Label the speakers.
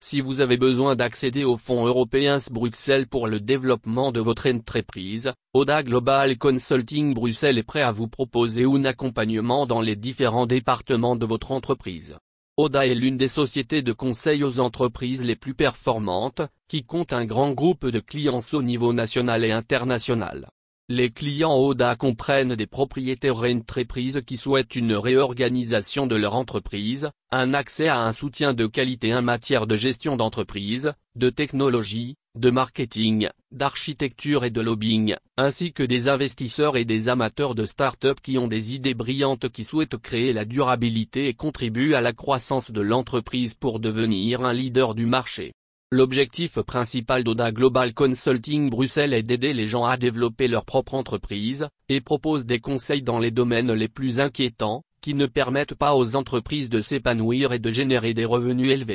Speaker 1: Si vous avez besoin d'accéder aux fonds européens Bruxelles pour le développement de votre entreprise, Oda Global Consulting Bruxelles est prêt à vous proposer un accompagnement dans les différents départements de votre entreprise. Oda est l'une des sociétés de conseil aux entreprises les plus performantes, qui compte un grand groupe de clients au niveau national et international. Les clients Oda comprennent des propriétaires entreprises qui souhaitent une réorganisation de leur entreprise, un accès à un soutien de qualité en matière de gestion d'entreprise, de technologie, de marketing, d'architecture et de lobbying, ainsi que des investisseurs et des amateurs de start-up qui ont des idées brillantes qui souhaitent créer la durabilité et contribuent à la croissance de l'entreprise pour devenir un leader du marché. L'objectif principal d'Oda Global Consulting Bruxelles est d'aider les gens à développer leur propre entreprise, et propose des conseils dans les domaines les plus inquiétants, qui ne permettent pas aux entreprises de s'épanouir et de générer des revenus élevés.